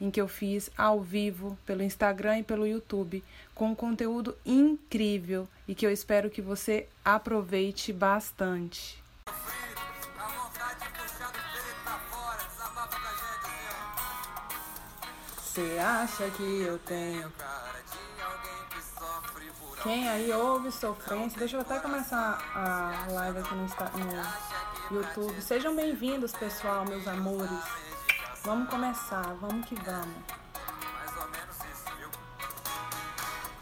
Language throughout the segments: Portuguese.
em que eu fiz ao vivo pelo Instagram e pelo YouTube, com um conteúdo incrível e que eu espero que você aproveite bastante. Você acha que eu tenho quem aí ouve sofrência? Deixa eu até começar a live aqui no, no YouTube. Sejam bem-vindos, pessoal, meus amores. Vamos começar, vamos que vamos.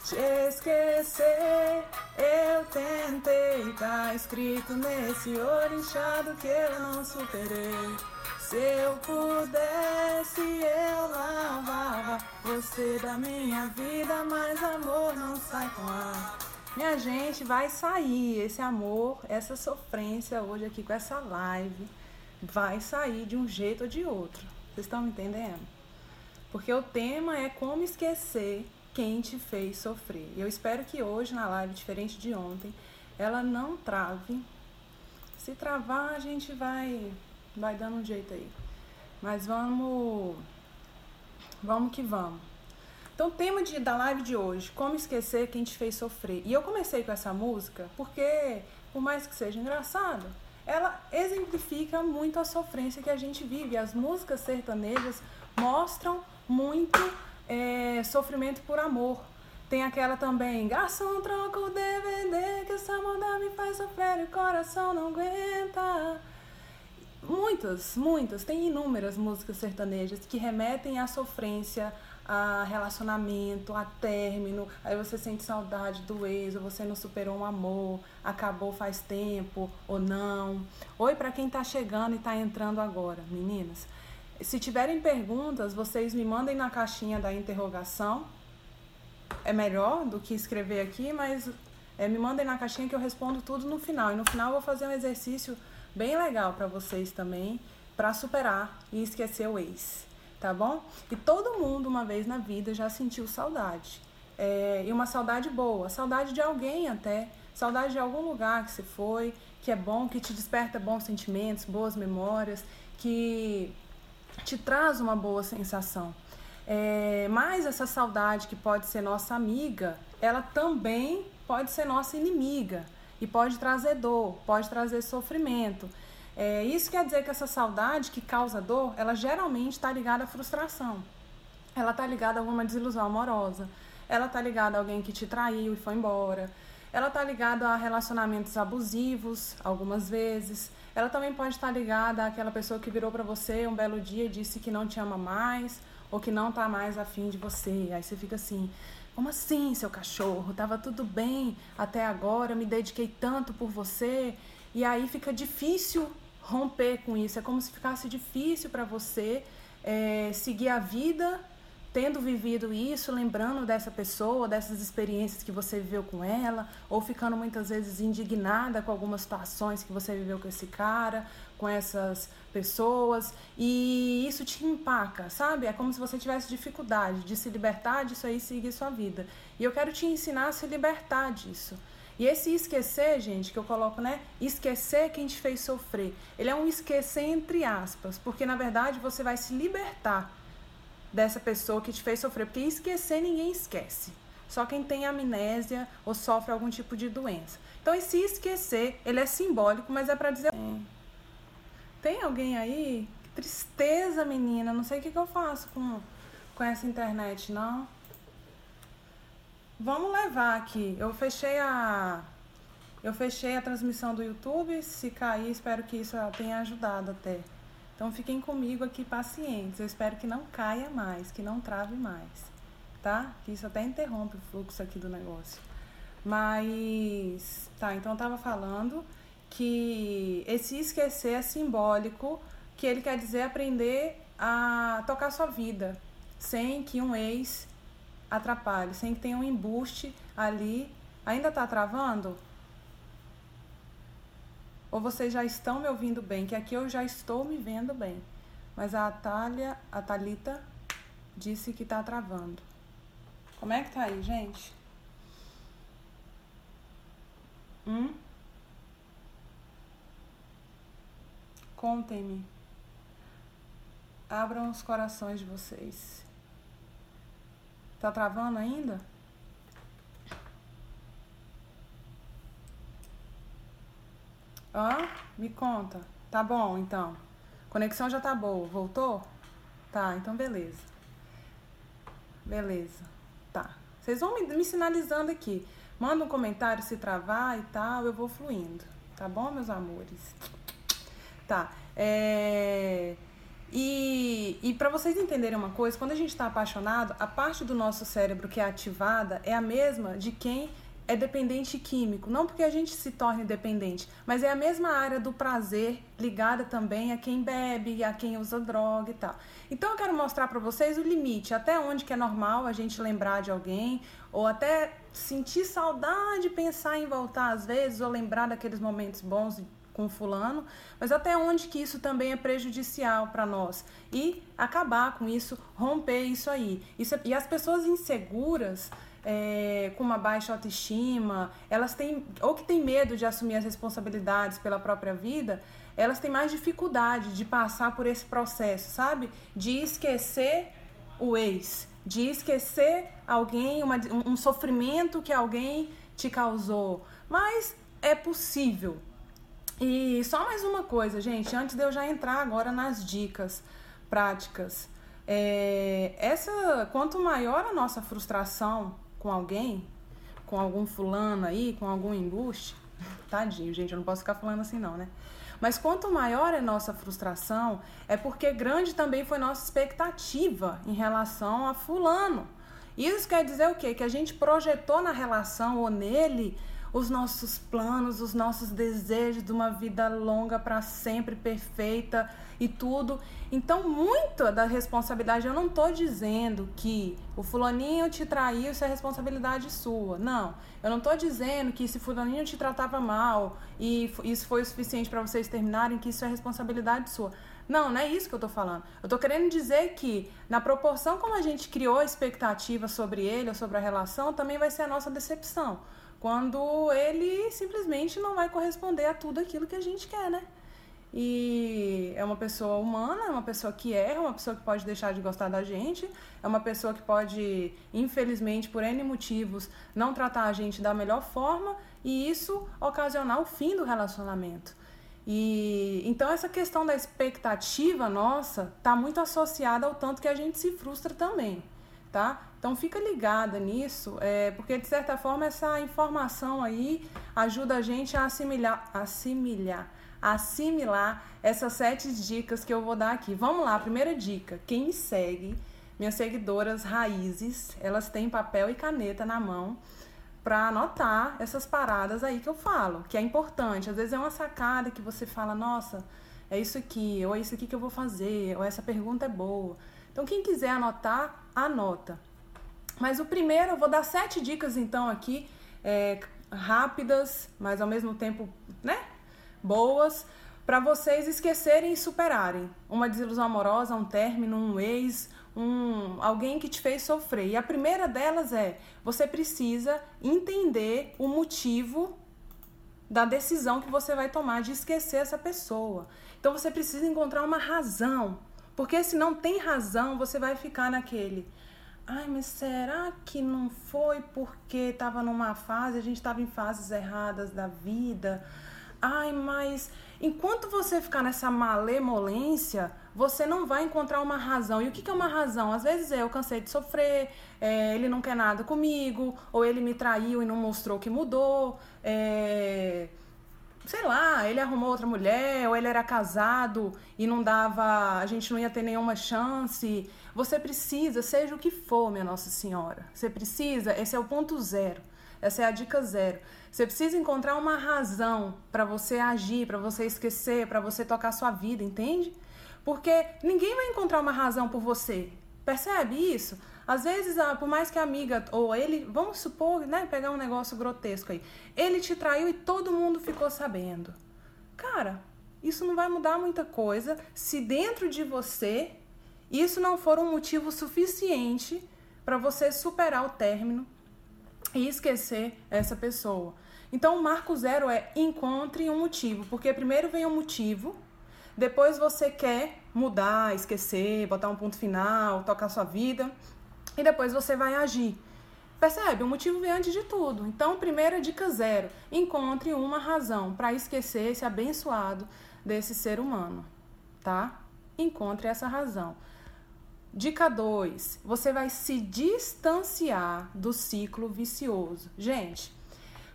Te esquecer, eu tentei, tá escrito nesse olho inchado que eu não superei. Se eu pudesse, eu lavava você da minha vida, mas amor não sai com ar. Minha gente, vai sair esse amor, essa sofrência hoje aqui com essa live. Vai sair de um jeito ou de outro. Vocês estão entendendo? Porque o tema é como esquecer quem te fez sofrer. E eu espero que hoje, na live, diferente de ontem, ela não trave. Se travar, a gente vai, vai dando um jeito aí. Mas vamos. Vamos que vamos. Então, o tema de, da live de hoje, como esquecer quem te fez sofrer. E eu comecei com essa música porque, por mais que seja engraçado, ela exemplifica muito a sofrência que a gente vive. As músicas sertanejas mostram muito é, sofrimento por amor. Tem aquela também, garçom, troca o DVD, que essa moda me faz sofrer e o coração não aguenta. Muitas, muitas, tem inúmeras músicas sertanejas que remetem à sofrência, a relacionamento, a término, aí você sente saudade do ex, ou você não superou um amor, acabou faz tempo ou não. Oi para quem está chegando e está entrando agora, meninas. Se tiverem perguntas, vocês me mandem na caixinha da interrogação. É melhor do que escrever aqui, mas é, me mandem na caixinha que eu respondo tudo no final. E no final eu vou fazer um exercício bem legal para vocês também, para superar e esquecer o ex tá bom? E todo mundo, uma vez na vida, já sentiu saudade. É, e uma saudade boa, saudade de alguém até, saudade de algum lugar que você foi, que é bom, que te desperta bons sentimentos, boas memórias, que te traz uma boa sensação. É, mas essa saudade que pode ser nossa amiga, ela também pode ser nossa inimiga e pode trazer dor, pode trazer sofrimento. É, isso quer dizer que essa saudade que causa dor, ela geralmente está ligada à frustração. Ela está ligada a alguma desilusão amorosa. Ela está ligada a alguém que te traiu e foi embora. Ela está ligada a relacionamentos abusivos, algumas vezes. Ela também pode estar tá ligada àquela pessoa que virou para você um belo dia e disse que não te ama mais ou que não está mais afim de você. Aí você fica assim: como assim, seu cachorro? Tava tudo bem até agora, me dediquei tanto por você. E aí fica difícil romper com isso. É como se ficasse difícil para você é, seguir a vida tendo vivido isso, lembrando dessa pessoa, dessas experiências que você viveu com ela, ou ficando muitas vezes indignada com algumas situações que você viveu com esse cara, com essas pessoas, e isso te empaca, sabe? É como se você tivesse dificuldade de se libertar disso aí e seguir sua vida. E eu quero te ensinar a se libertar disso. E esse esquecer, gente, que eu coloco, né? Esquecer quem te fez sofrer. Ele é um esquecer entre aspas, porque na verdade você vai se libertar dessa pessoa que te fez sofrer. Porque esquecer ninguém esquece. Só quem tem amnésia ou sofre algum tipo de doença. Então esse esquecer, ele é simbólico, mas é para dizer. Tem alguém aí? Que tristeza, menina. Não sei o que, que eu faço com, com essa internet, não. Vamos levar aqui. Eu fechei a eu fechei a transmissão do YouTube. Se cair, espero que isso tenha ajudado até. Então fiquem comigo aqui pacientes. Eu espero que não caia mais, que não trave mais, tá? Que isso até interrompe o fluxo aqui do negócio. Mas tá, então eu tava falando que esse esquecer é simbólico, que ele quer dizer aprender a tocar sua vida sem que um ex atrapalhe, sem que tenha um embuste ali. Ainda está travando? Ou vocês já estão me ouvindo bem? Que aqui eu já estou me vendo bem. Mas a Thalia, a Thalita disse que está travando. Como é que tá aí, gente? Hum? Contem-me. Abram os corações de vocês. Tá travando ainda? Hã? Me conta. Tá bom, então. Conexão já tá boa. Voltou? Tá, então beleza. Beleza. Tá. Vocês vão me, me sinalizando aqui. Manda um comentário se travar e tal, eu vou fluindo. Tá bom, meus amores? Tá. É... E, e para vocês entenderem uma coisa, quando a gente está apaixonado, a parte do nosso cérebro que é ativada é a mesma de quem é dependente químico. Não porque a gente se torne dependente, mas é a mesma área do prazer ligada também a quem bebe, a quem usa droga e tal. Então eu quero mostrar para vocês o limite, até onde que é normal a gente lembrar de alguém, ou até sentir saudade, pensar em voltar às vezes, ou lembrar daqueles momentos bons com fulano, mas até onde que isso também é prejudicial para nós e acabar com isso, romper isso aí. Isso, e as pessoas inseguras, é, com uma baixa autoestima, elas têm, ou que têm medo de assumir as responsabilidades pela própria vida, elas têm mais dificuldade de passar por esse processo, sabe? De esquecer o ex, de esquecer alguém, uma, um sofrimento que alguém te causou. Mas é possível. E só mais uma coisa, gente, antes de eu já entrar agora nas dicas práticas. É, essa, quanto maior a nossa frustração com alguém, com algum fulano aí, com algum embuste, tadinho, gente, eu não posso ficar falando assim não, né? Mas quanto maior é nossa frustração, é porque grande também foi nossa expectativa em relação a fulano. Isso quer dizer o quê? Que a gente projetou na relação ou nele os nossos planos, os nossos desejos de uma vida longa para sempre, perfeita e tudo. Então, muita da responsabilidade, eu não estou dizendo que o fulaninho te traiu, isso é responsabilidade sua. Não. Eu não estou dizendo que se fulaninho te tratava mal e isso foi o suficiente para vocês terminarem, que isso é responsabilidade sua. Não, não é isso que eu estou falando. Eu estou querendo dizer que, na proporção como a gente criou expectativa sobre ele ou sobre a relação, também vai ser a nossa decepção quando ele simplesmente não vai corresponder a tudo aquilo que a gente quer, né? E é uma pessoa humana, é uma pessoa que erra, uma pessoa que pode deixar de gostar da gente, é uma pessoa que pode, infelizmente, por N motivos, não tratar a gente da melhor forma e isso ocasionar o fim do relacionamento. E então essa questão da expectativa nossa está muito associada ao tanto que a gente se frustra também tá? Então fica ligada nisso, é, porque de certa forma essa informação aí ajuda a gente a assimilar, assimilar, assimilar essas sete dicas que eu vou dar aqui. Vamos lá, primeira dica: quem me segue, minhas seguidoras raízes, elas têm papel e caneta na mão para anotar essas paradas aí que eu falo, que é importante. Às vezes é uma sacada que você fala, nossa, é isso aqui, ou é isso aqui que eu vou fazer, ou essa pergunta é boa. Então, quem quiser anotar, anota. Mas o primeiro, eu vou dar sete dicas então aqui, é, rápidas, mas ao mesmo tempo, né? Boas, para vocês esquecerem e superarem uma desilusão amorosa, um término, um ex, um alguém que te fez sofrer. E a primeira delas é: você precisa entender o motivo da decisão que você vai tomar de esquecer essa pessoa. Então você precisa encontrar uma razão porque se não tem razão, você vai ficar naquele. Ai, mas será que não foi porque estava numa fase, a gente estava em fases erradas da vida? Ai, mas enquanto você ficar nessa malemolência, você não vai encontrar uma razão. E o que é uma razão? Às vezes é eu cansei de sofrer, é, ele não quer nada comigo, ou ele me traiu e não mostrou que mudou. É sei lá, ele arrumou outra mulher, ou ele era casado e não dava, a gente não ia ter nenhuma chance. Você precisa, seja o que for, minha Nossa Senhora. Você precisa, esse é o ponto zero. Essa é a dica zero. Você precisa encontrar uma razão para você agir, para você esquecer, para você tocar sua vida, entende? Porque ninguém vai encontrar uma razão por você. Percebe isso? Às vezes, ah, por mais que a amiga ou ele, vamos supor, né, pegar um negócio grotesco aí, ele te traiu e todo mundo ficou sabendo. Cara, isso não vai mudar muita coisa se dentro de você isso não for um motivo suficiente para você superar o término e esquecer essa pessoa. Então, o marco zero é encontre um motivo, porque primeiro vem o um motivo, depois você quer mudar, esquecer, botar um ponto final, tocar sua vida, e depois você vai agir. Percebe? O motivo vem antes de tudo. Então, primeira dica zero: encontre uma razão para esquecer esse abençoado desse ser humano, tá? Encontre essa razão. Dica 2: você vai se distanciar do ciclo vicioso. Gente,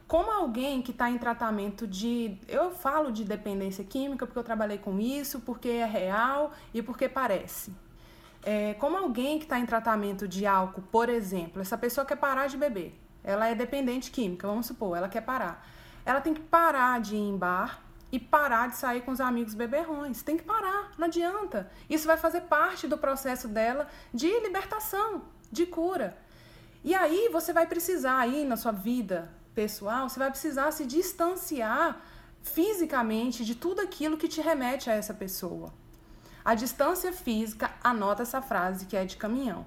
como alguém que está em tratamento de. Eu falo de dependência química porque eu trabalhei com isso, porque é real e porque parece. É, como alguém que está em tratamento de álcool, por exemplo, essa pessoa quer parar de beber. Ela é dependente química, vamos supor, ela quer parar. Ela tem que parar de ir em bar e parar de sair com os amigos beberrões. Tem que parar, não adianta. Isso vai fazer parte do processo dela de libertação, de cura. E aí você vai precisar aí na sua vida pessoal, você vai precisar se distanciar fisicamente de tudo aquilo que te remete a essa pessoa. A distância física, anota essa frase que é de caminhão.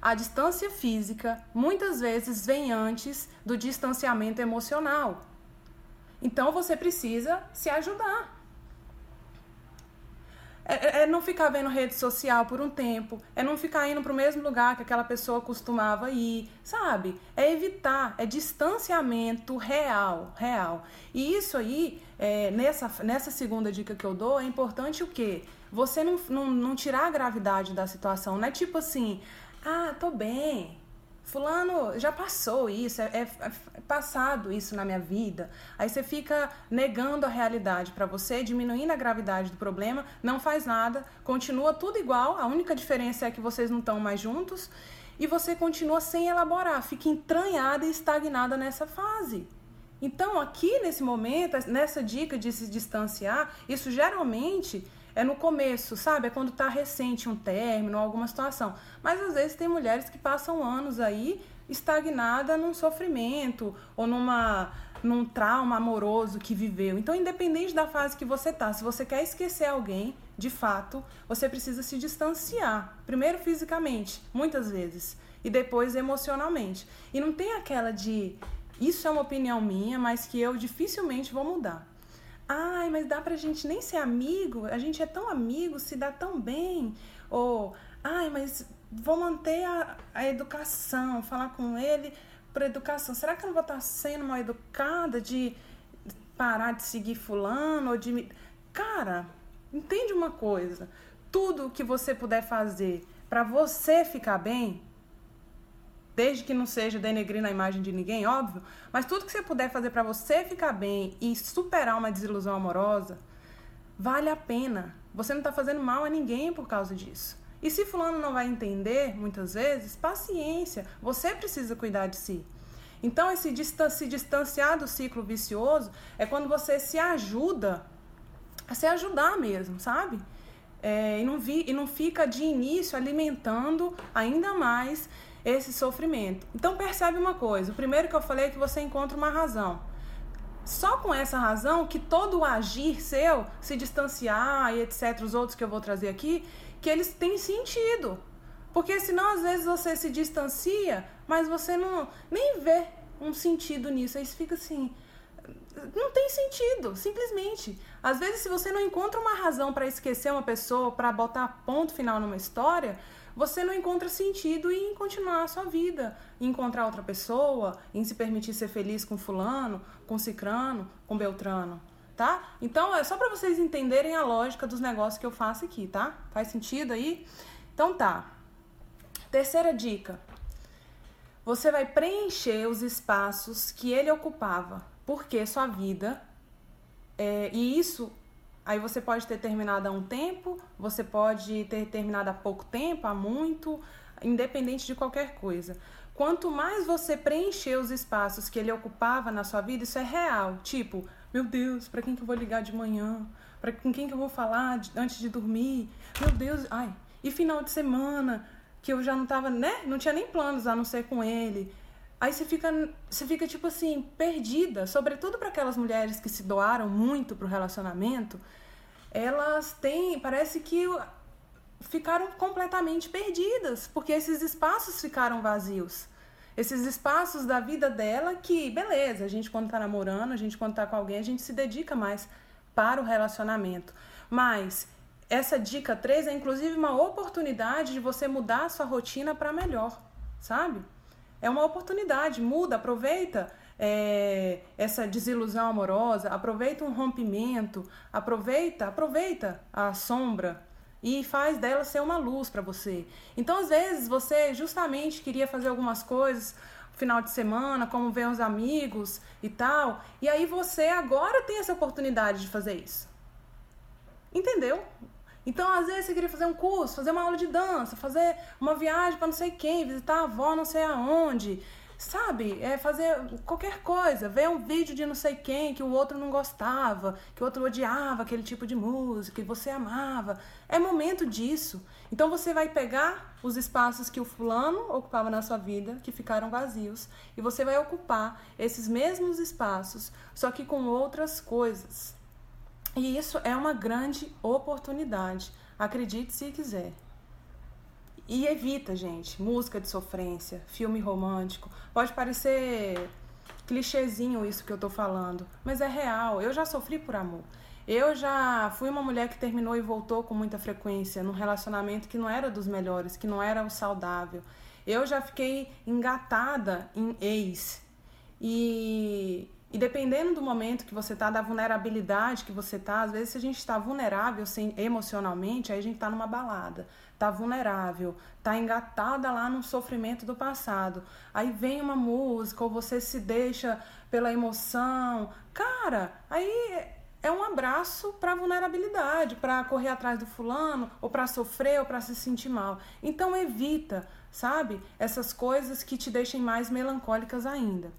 A distância física muitas vezes vem antes do distanciamento emocional. Então você precisa se ajudar. É, é, é, não ficar vendo rede social por um tempo, é não ficar indo para o mesmo lugar que aquela pessoa costumava ir, sabe? É evitar, é distanciamento real, real. E isso aí, é, nessa, nessa segunda dica que eu dou, é importante o quê? Você não, não, não tirar a gravidade da situação, não é tipo assim, ah, tô bem, Fulano já passou isso, é, é, é, passado isso na minha vida. Aí você fica negando a realidade para você, diminuindo a gravidade do problema, não faz nada, continua tudo igual, a única diferença é que vocês não estão mais juntos e você continua sem elaborar, fica entranhada e estagnada nessa fase. Então, aqui nesse momento, nessa dica de se distanciar, isso geralmente é no começo, sabe? É quando está recente um término, alguma situação. Mas às vezes tem mulheres que passam anos aí estagnada num sofrimento ou numa num trauma amoroso que viveu. Então, independente da fase que você tá, se você quer esquecer alguém, de fato, você precisa se distanciar. Primeiro fisicamente, muitas vezes, e depois emocionalmente. E não tem aquela de isso é uma opinião minha, mas que eu dificilmente vou mudar. Ai, mas dá pra gente nem ser amigo? A gente é tão amigo, se dá tão bem. Ou, ai, mas vou manter a, a educação, falar com ele por educação. Será que eu não vou estar sendo mal educada de parar de seguir fulano ou de me... Cara, entende uma coisa. Tudo que você puder fazer para você ficar bem, desde que não seja denegrir a imagem de ninguém, óbvio, mas tudo que você puder fazer para você ficar bem e superar uma desilusão amorosa, vale a pena. Você não está fazendo mal a ninguém por causa disso. E se fulano não vai entender, muitas vezes, paciência, você precisa cuidar de si. Então, esse se distanciar do ciclo vicioso é quando você se ajuda a se ajudar mesmo, sabe? É, e, não vi, e não fica de início alimentando ainda mais esse sofrimento. Então percebe uma coisa: o primeiro que eu falei é que você encontra uma razão. Só com essa razão que todo o agir seu, se distanciar e etc., os outros que eu vou trazer aqui, que eles têm sentido. Porque senão às vezes você se distancia, mas você não nem vê um sentido nisso. Aí você fica assim, não tem sentido, simplesmente. Às vezes, se você não encontra uma razão para esquecer uma pessoa, para botar ponto final numa história, você não encontra sentido em continuar a sua vida, em encontrar outra pessoa, em se permitir ser feliz com fulano, com cicrano, com beltrano, tá? Então é só para vocês entenderem a lógica dos negócios que eu faço aqui, tá? Faz sentido aí? Então tá. Terceira dica. Você vai preencher os espaços que ele ocupava, porque sua vida é, e isso Aí você pode ter terminado há um tempo, você pode ter terminado há pouco tempo, há muito, independente de qualquer coisa. Quanto mais você preencher os espaços que ele ocupava na sua vida, isso é real. Tipo, meu Deus, para quem que eu vou ligar de manhã? Para com quem que eu vou falar de, antes de dormir? Meu Deus, ai. E final de semana? que eu já não tava, né? Não tinha nem planos a não ser com ele. Aí você fica, você fica tipo assim, perdida, sobretudo para aquelas mulheres que se doaram muito pro relacionamento, elas têm, parece que ficaram completamente perdidas, porque esses espaços ficaram vazios. Esses espaços da vida dela que, beleza, a gente quando tá namorando, a gente quando tá com alguém, a gente se dedica mais para o relacionamento. Mas essa dica 3 é inclusive uma oportunidade de você mudar a sua rotina para melhor, sabe? É uma oportunidade, muda, aproveita é, essa desilusão amorosa, aproveita um rompimento, aproveita, aproveita a sombra e faz dela ser uma luz para você. Então, às vezes, você justamente queria fazer algumas coisas final de semana, como ver os amigos e tal, e aí você agora tem essa oportunidade de fazer isso. Entendeu? Então, às vezes, você queria fazer um curso, fazer uma aula de dança, fazer uma viagem para não sei quem, visitar a avó não sei aonde, sabe? É fazer qualquer coisa, ver um vídeo de não sei quem que o outro não gostava, que o outro odiava aquele tipo de música, que você amava. É momento disso. Então você vai pegar os espaços que o fulano ocupava na sua vida, que ficaram vazios, e você vai ocupar esses mesmos espaços, só que com outras coisas. E isso é uma grande oportunidade. Acredite se quiser. E evita, gente, música de sofrência, filme romântico. Pode parecer clichêzinho isso que eu tô falando, mas é real. Eu já sofri por amor. Eu já fui uma mulher que terminou e voltou com muita frequência num relacionamento que não era dos melhores, que não era o saudável. Eu já fiquei engatada em ex. E e dependendo do momento que você tá, da vulnerabilidade que você tá, às vezes se a gente está vulnerável sem, emocionalmente, aí a gente tá numa balada, tá vulnerável, tá engatada lá no sofrimento do passado. Aí vem uma música ou você se deixa pela emoção. Cara, aí é um abraço para vulnerabilidade, para correr atrás do fulano, ou para sofrer, ou para se sentir mal. Então evita, sabe? Essas coisas que te deixem mais melancólicas ainda.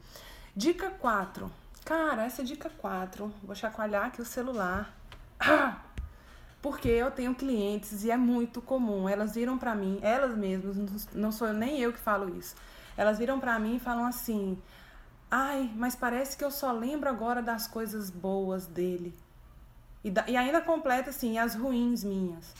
Dica 4 Cara, essa é dica 4. Vou chacoalhar aqui o celular. Porque eu tenho clientes e é muito comum. Elas viram para mim, elas mesmas, não sou nem eu que falo isso. Elas viram para mim e falam assim: "Ai, mas parece que eu só lembro agora das coisas boas dele". E, da, e ainda completa assim, as ruins minhas.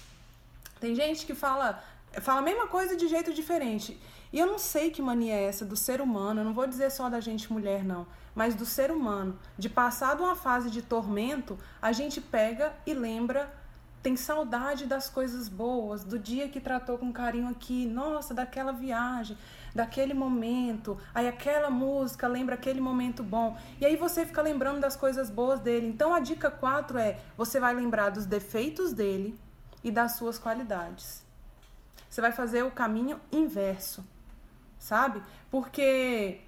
Tem gente que fala, fala a mesma coisa de jeito diferente. E eu não sei que mania é essa do ser humano, eu não vou dizer só da gente mulher, não, mas do ser humano. De passar de uma fase de tormento, a gente pega e lembra, tem saudade das coisas boas, do dia que tratou com carinho aqui, nossa, daquela viagem, daquele momento, aí aquela música lembra aquele momento bom. E aí você fica lembrando das coisas boas dele. Então a dica 4 é: você vai lembrar dos defeitos dele e das suas qualidades. Você vai fazer o caminho inverso sabe? Porque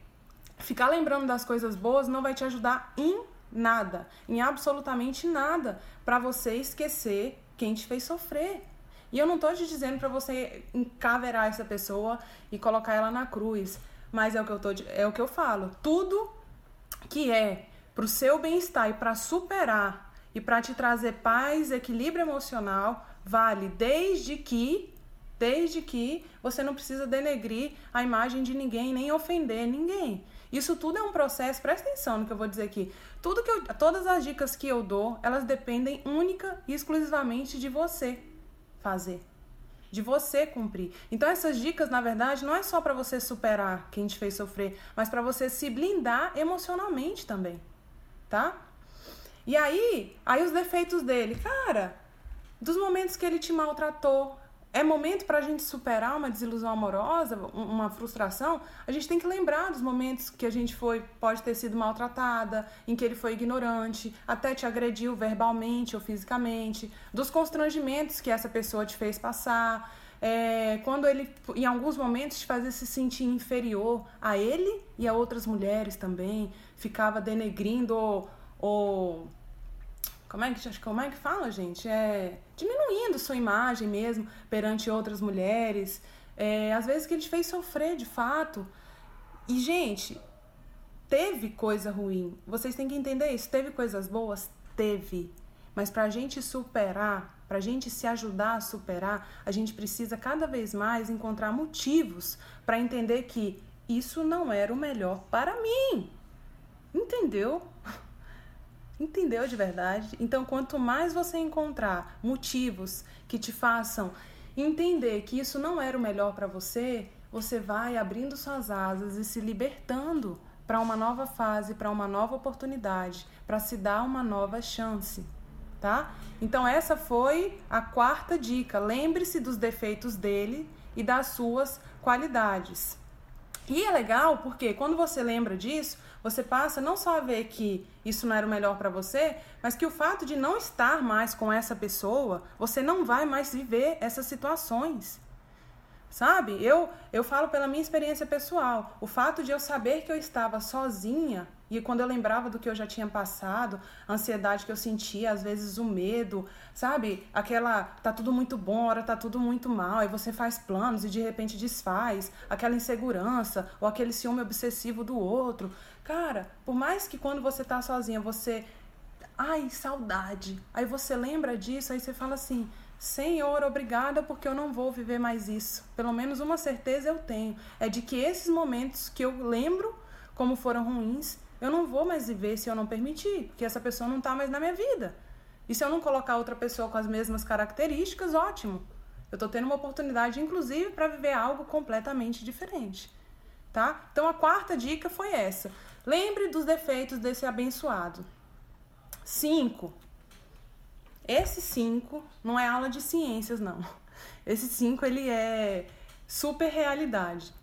ficar lembrando das coisas boas não vai te ajudar em nada, em absolutamente nada, para você esquecer quem te fez sofrer. E eu não tô te dizendo para você encaverar essa pessoa e colocar ela na cruz, mas é o que eu tô é o que eu falo. Tudo que é pro seu bem-estar e para superar e para te trazer paz, equilíbrio emocional, vale desde que Desde que você não precisa denegrir a imagem de ninguém, nem ofender ninguém. Isso tudo é um processo, presta atenção no que eu vou dizer aqui. Tudo que eu, todas as dicas que eu dou, elas dependem única e exclusivamente de você fazer, de você cumprir. Então essas dicas, na verdade, não é só para você superar quem te fez sofrer, mas para você se blindar emocionalmente também, tá? E aí, aí os defeitos dele, cara, dos momentos que ele te maltratou, é momento para a gente superar uma desilusão amorosa, uma frustração, a gente tem que lembrar dos momentos que a gente foi, pode ter sido maltratada, em que ele foi ignorante, até te agrediu verbalmente ou fisicamente, dos constrangimentos que essa pessoa te fez passar, é, quando ele, em alguns momentos, te fazia se sentir inferior a ele e a outras mulheres também, ficava denegrindo ou, ou como é que, como é que fala, gente? É diminuindo sua imagem mesmo perante outras mulheres. É, às vezes que ele te fez sofrer de fato. E, gente, teve coisa ruim. Vocês têm que entender isso. Teve coisas boas? Teve. Mas para a gente superar, para a gente se ajudar a superar, a gente precisa cada vez mais encontrar motivos para entender que isso não era o melhor para mim. Entendeu? Entendeu de verdade? Então, quanto mais você encontrar motivos que te façam entender que isso não era o melhor para você, você vai abrindo suas asas e se libertando para uma nova fase, para uma nova oportunidade, para se dar uma nova chance, tá? Então essa foi a quarta dica. Lembre-se dos defeitos dele e das suas qualidades. E é legal porque quando você lembra disso, você passa não só a ver que isso não era o melhor para você, mas que o fato de não estar mais com essa pessoa, você não vai mais viver essas situações. Sabe? Eu eu falo pela minha experiência pessoal. O fato de eu saber que eu estava sozinha e quando eu lembrava do que eu já tinha passado, a ansiedade que eu sentia, às vezes o medo, sabe? Aquela tá tudo muito bom, ora tá tudo muito mal, aí você faz planos e de repente desfaz, aquela insegurança ou aquele ciúme obsessivo do outro. Cara, por mais que quando você tá sozinha, você ai, saudade. Aí você lembra disso, aí você fala assim: Senhor, obrigada porque eu não vou viver mais isso. Pelo menos uma certeza eu tenho, é de que esses momentos que eu lembro como foram ruins, eu não vou mais viver se eu não permitir, porque essa pessoa não está mais na minha vida. E se eu não colocar outra pessoa com as mesmas características, ótimo. Eu estou tendo uma oportunidade, inclusive, para viver algo completamente diferente. Tá? Então a quarta dica foi essa. Lembre dos defeitos desse abençoado. Cinco. Esse cinco não é aula de ciências, não. Esse cinco ele é super realidade.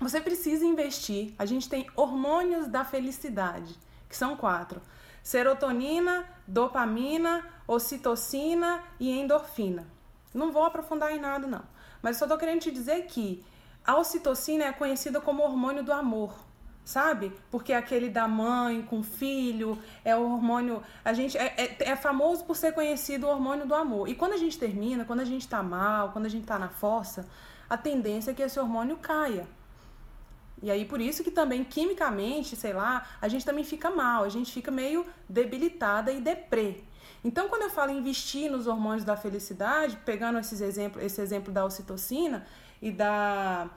Você precisa investir. A gente tem hormônios da felicidade, que são quatro: serotonina, dopamina, ocitocina e endorfina. Não vou aprofundar em nada, não. Mas só tô querendo te dizer que a ocitocina é conhecida como hormônio do amor, sabe? Porque é aquele da mãe com filho, é o hormônio. A gente é, é, é, famoso por ser conhecido o hormônio do amor. E quando a gente termina, quando a gente tá mal, quando a gente tá na força, a tendência é que esse hormônio caia. E aí por isso que também quimicamente, sei lá, a gente também fica mal, a gente fica meio debilitada e deprê. Então, quando eu falo investir nos hormônios da felicidade, pegando esses exemplos, esse exemplo da ocitocina e da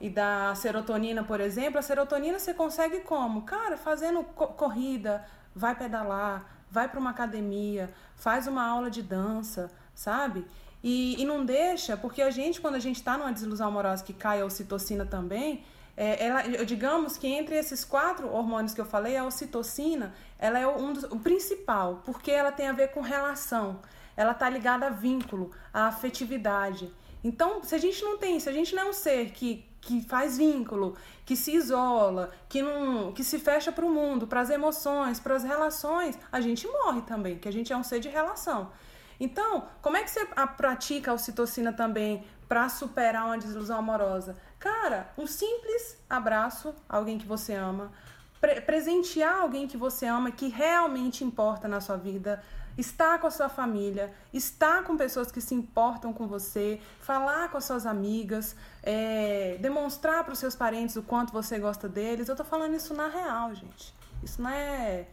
e da serotonina, por exemplo, a serotonina você consegue como? Cara, fazendo co corrida, vai pedalar, vai para uma academia, faz uma aula de dança, sabe? E, e não deixa, porque a gente, quando a gente está numa desilusão amorosa que cai a ocitocina também, é, ela, digamos que entre esses quatro hormônios que eu falei, a ocitocina, ela é um dos, o principal, porque ela tem a ver com relação, ela está ligada a vínculo, a afetividade. Então, se a gente não tem, se a gente não é um ser que, que faz vínculo, que se isola, que não, que se fecha para o mundo, para as emoções, para as relações, a gente morre também, que a gente é um ser de relação. Então, como é que você pratica a ocitocina também para superar uma desilusão amorosa? Cara, um simples abraço a alguém que você ama, pre presentear alguém que você ama, que realmente importa na sua vida, estar com a sua família, estar com pessoas que se importam com você, falar com as suas amigas, é, demonstrar para os seus parentes o quanto você gosta deles. Eu tô falando isso na real, gente. Isso não é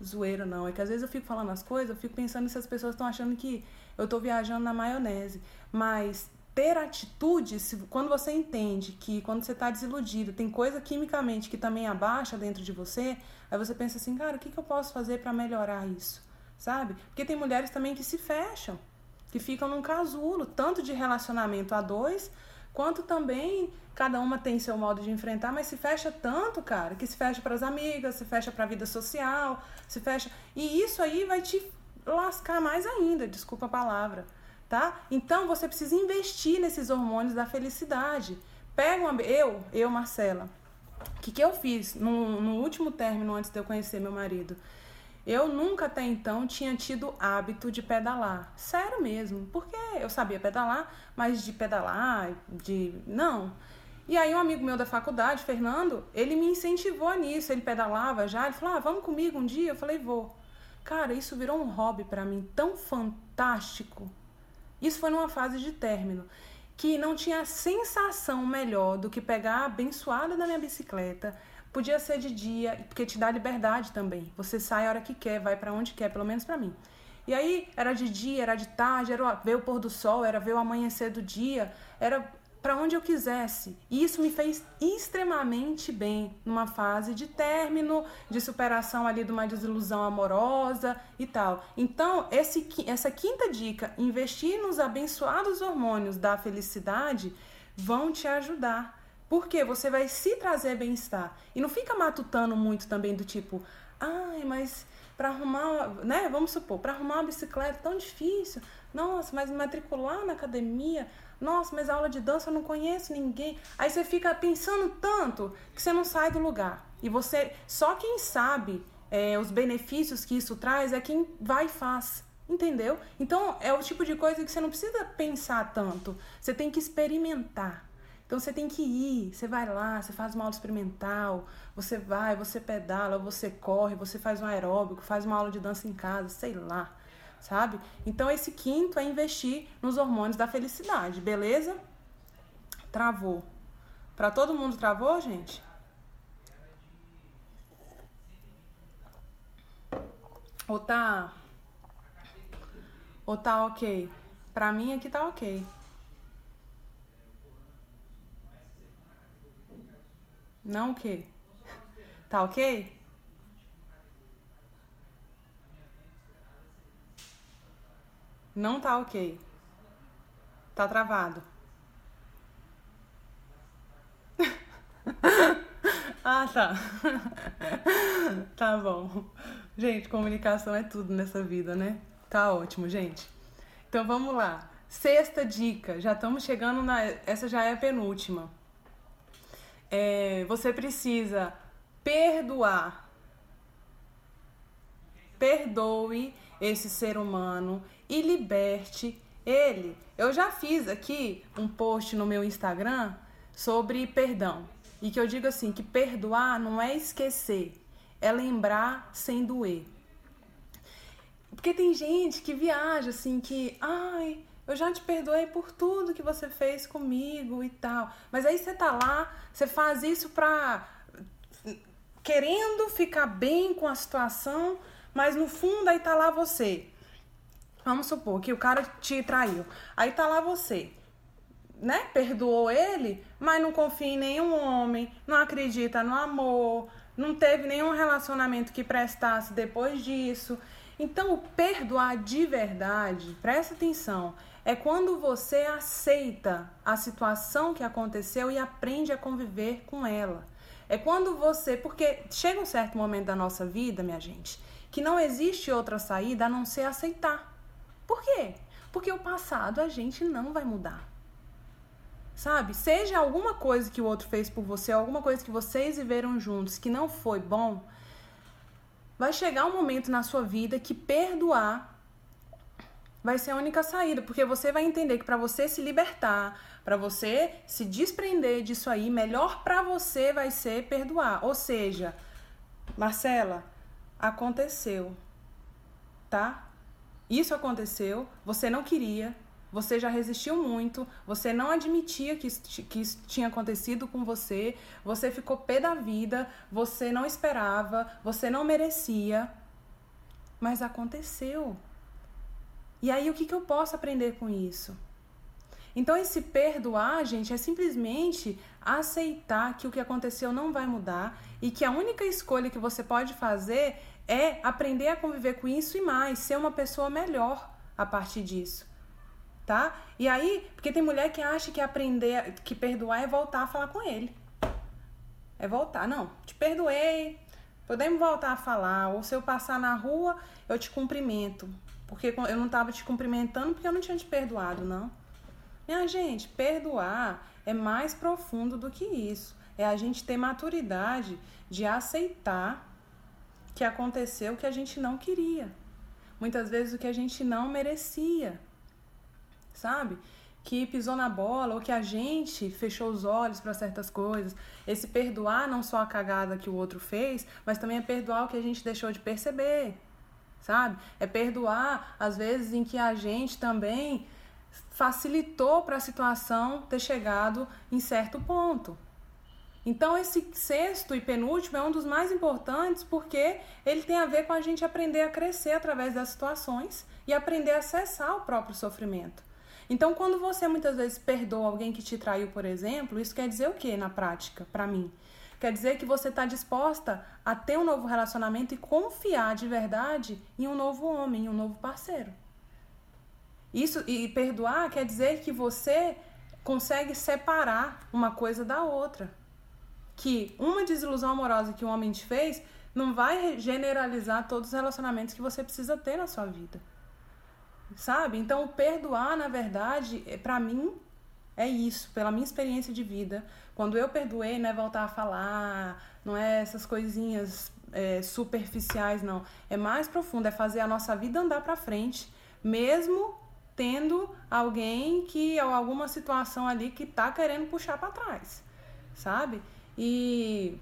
zoeira, não. É que às vezes eu fico falando as coisas, eu fico pensando se as pessoas estão achando que eu tô viajando na maionese. Mas ter atitudes, quando você entende que quando você está desiludido, tem coisa quimicamente que também abaixa dentro de você, aí você pensa assim, cara, o que, que eu posso fazer para melhorar isso? Sabe? Porque tem mulheres também que se fecham, que ficam num casulo, tanto de relacionamento a dois, quanto também cada uma tem seu modo de enfrentar, mas se fecha tanto, cara, que se fecha para as amigas, se fecha para a vida social, se fecha. E isso aí vai te lascar mais ainda, desculpa a palavra tá? Então você precisa investir nesses hormônios da felicidade. Pega uma. Eu, eu, Marcela, o que, que eu fiz no, no último término antes de eu conhecer meu marido? Eu nunca até então tinha tido hábito de pedalar. Sério mesmo. Porque eu sabia pedalar, mas de pedalar, de. Não. E aí um amigo meu da faculdade, Fernando, ele me incentivou nisso. Ele pedalava já, ele falou: ah, vamos comigo um dia? Eu falei, vou. Cara, isso virou um hobby para mim tão fantástico isso foi numa fase de término que não tinha sensação melhor do que pegar a abençoada da minha bicicleta. Podia ser de dia, porque te dá liberdade também. Você sai a hora que quer, vai para onde quer, pelo menos para mim. E aí era de dia, era de tarde, era ver o pôr do sol, era ver o amanhecer do dia, era para onde eu quisesse. E isso me fez extremamente bem numa fase de término, de superação ali de uma desilusão amorosa e tal. Então, esse, essa quinta dica, investir nos abençoados hormônios da felicidade, vão te ajudar. Porque você vai se trazer bem-estar. E não fica matutando muito também do tipo, ai, mas para arrumar, né? Vamos supor, para arrumar uma bicicleta é tão difícil. Nossa, mas matricular na academia, nossa, mas aula de dança eu não conheço ninguém. Aí você fica pensando tanto que você não sai do lugar. E você, só quem sabe é, os benefícios que isso traz é quem vai e faz. Entendeu? Então é o tipo de coisa que você não precisa pensar tanto. Você tem que experimentar. Então você tem que ir, você vai lá, você faz uma aula experimental, você vai, você pedala, você corre, você faz um aeróbico, faz uma aula de dança em casa, sei lá sabe? Então esse quinto é investir nos hormônios da felicidade, beleza? Travou. Para todo mundo travou, gente? Ou tá Ou tá OK? Para mim aqui tá OK. Não o quê? Tá OK? Não tá ok. Tá travado. ah, tá. tá bom. Gente, comunicação é tudo nessa vida, né? Tá ótimo, gente. Então vamos lá. Sexta dica. Já estamos chegando na. Essa já é a penúltima. É, você precisa perdoar. Perdoe esse ser humano e liberte ele. Eu já fiz aqui um post no meu Instagram sobre perdão. E que eu digo assim, que perdoar não é esquecer, é lembrar sem doer. Porque tem gente que viaja assim, que, ai, eu já te perdoei por tudo que você fez comigo e tal. Mas aí você tá lá, você faz isso pra querendo ficar bem com a situação, mas no fundo aí tá lá você Vamos supor que o cara te traiu. Aí tá lá você, né? Perdoou ele, mas não confia em nenhum homem, não acredita no amor, não teve nenhum relacionamento que prestasse depois disso. Então, o perdoar de verdade, presta atenção, é quando você aceita a situação que aconteceu e aprende a conviver com ela. É quando você, porque chega um certo momento da nossa vida, minha gente, que não existe outra saída a não ser aceitar. Por quê? Porque o passado a gente não vai mudar. Sabe? Seja alguma coisa que o outro fez por você, alguma coisa que vocês viveram juntos que não foi bom, vai chegar um momento na sua vida que perdoar vai ser a única saída, porque você vai entender que para você se libertar, para você se desprender disso aí, melhor para você vai ser perdoar. Ou seja, Marcela, aconteceu, tá? Isso aconteceu, você não queria, você já resistiu muito, você não admitia que isso, que isso tinha acontecido com você, você ficou pé da vida, você não esperava, você não merecia, mas aconteceu. E aí, o que, que eu posso aprender com isso? Então, esse perdoar, gente, é simplesmente aceitar que o que aconteceu não vai mudar e que a única escolha que você pode fazer é aprender a conviver com isso e mais, ser uma pessoa melhor a partir disso. Tá? E aí, porque tem mulher que acha que aprender, que perdoar é voltar a falar com ele. É voltar, não, te perdoei, podemos voltar a falar, ou se eu passar na rua, eu te cumprimento. Porque eu não estava te cumprimentando porque eu não tinha te perdoado, não. Minha gente, perdoar é mais profundo do que isso. É a gente ter maturidade de aceitar que aconteceu que a gente não queria. Muitas vezes o que a gente não merecia. Sabe? Que pisou na bola ou que a gente fechou os olhos para certas coisas. Esse perdoar não só a cagada que o outro fez, mas também é perdoar o que a gente deixou de perceber. Sabe? É perdoar às vezes em que a gente também facilitou para a situação ter chegado em certo ponto. Então, esse sexto e penúltimo é um dos mais importantes porque ele tem a ver com a gente aprender a crescer através das situações e aprender a acessar o próprio sofrimento. Então, quando você muitas vezes perdoa alguém que te traiu, por exemplo, isso quer dizer o que na prática, para mim? Quer dizer que você está disposta a ter um novo relacionamento e confiar de verdade em um novo homem, em um novo parceiro. Isso e perdoar quer dizer que você consegue separar uma coisa da outra que uma desilusão amorosa que um homem te fez não vai generalizar todos os relacionamentos que você precisa ter na sua vida. Sabe? Então, perdoar, na verdade, é, para mim, é isso, pela minha experiência de vida. Quando eu perdoei, não é voltar a falar, não é essas coisinhas é, superficiais, não. É mais profundo, é fazer a nossa vida andar para frente, mesmo tendo alguém que, ou alguma situação ali que tá querendo puxar para trás, sabe? E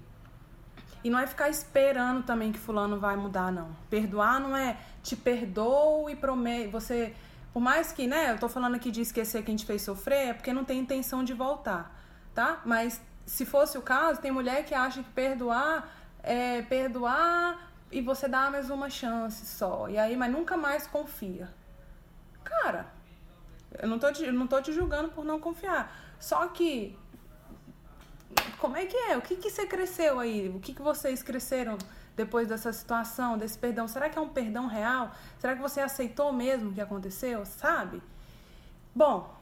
e não é ficar esperando também que fulano vai mudar, não. Perdoar não é te perdoo e prometo. Você, por mais que, né, eu tô falando aqui de esquecer quem te fez sofrer, é porque não tem intenção de voltar, tá? Mas se fosse o caso, tem mulher que acha que perdoar é perdoar e você dá mais uma chance só. E aí, mas nunca mais confia. Cara, eu não tô te, eu não tô te julgando por não confiar. Só que como é que é? O que, que você cresceu aí? O que, que vocês cresceram depois dessa situação, desse perdão? Será que é um perdão real? Será que você aceitou mesmo o que aconteceu? Sabe? Bom,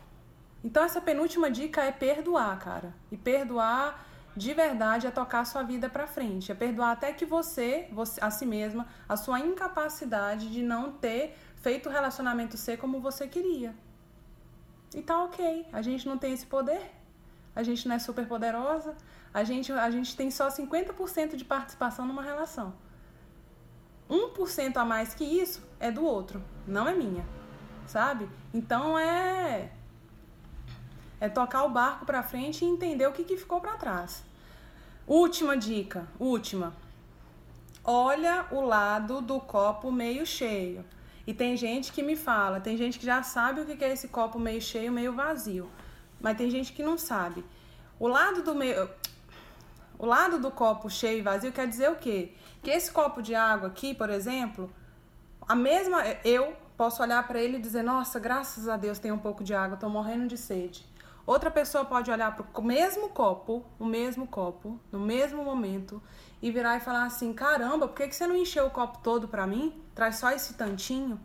então essa penúltima dica é perdoar, cara. E perdoar de verdade é tocar a sua vida para frente, é perdoar até que você, você, a si mesma, a sua incapacidade de não ter feito o relacionamento ser como você queria. E tá ok, a gente não tem esse poder, a gente não é super poderosa, a gente, a gente tem só 50% de participação numa relação. 1% a mais que isso é do outro, não é minha, sabe? Então é é tocar o barco para frente e entender o que, que ficou para trás. Última dica, última. Olha o lado do copo meio cheio. E tem gente que me fala, tem gente que já sabe o que é esse copo meio cheio, meio vazio mas tem gente que não sabe. O lado do meio, o lado do copo cheio e vazio quer dizer o quê? Que esse copo de água aqui, por exemplo, a mesma eu posso olhar para ele e dizer: "Nossa, graças a Deus tem um pouco de água, estou morrendo de sede". Outra pessoa pode olhar para o mesmo copo, o mesmo copo, no mesmo momento e virar e falar assim: "Caramba, por que que você não encheu o copo todo para mim? Traz só esse tantinho".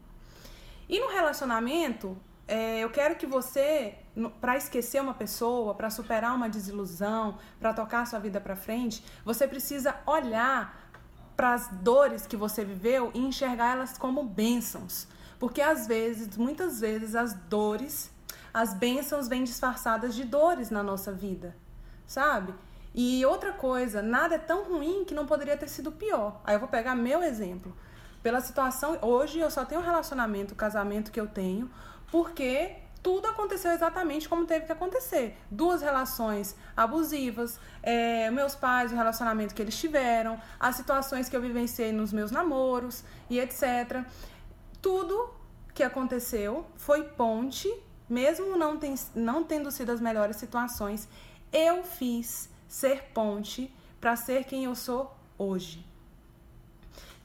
E no relacionamento, é, eu quero que você, para esquecer uma pessoa, para superar uma desilusão, para tocar sua vida para frente, você precisa olhar para as dores que você viveu e enxergar elas como bênçãos. Porque às vezes, muitas vezes, as dores, as bênçãos vêm disfarçadas de dores na nossa vida, sabe? E outra coisa, nada é tão ruim que não poderia ter sido pior. Aí eu vou pegar meu exemplo. Pela situação, hoje eu só tenho um relacionamento, o casamento que eu tenho, porque tudo aconteceu exatamente como teve que acontecer. Duas relações abusivas, é, meus pais, o relacionamento que eles tiveram, as situações que eu vivenciei nos meus namoros e etc. Tudo que aconteceu foi ponte, mesmo não, não tendo sido as melhores situações, eu fiz ser ponte para ser quem eu sou hoje.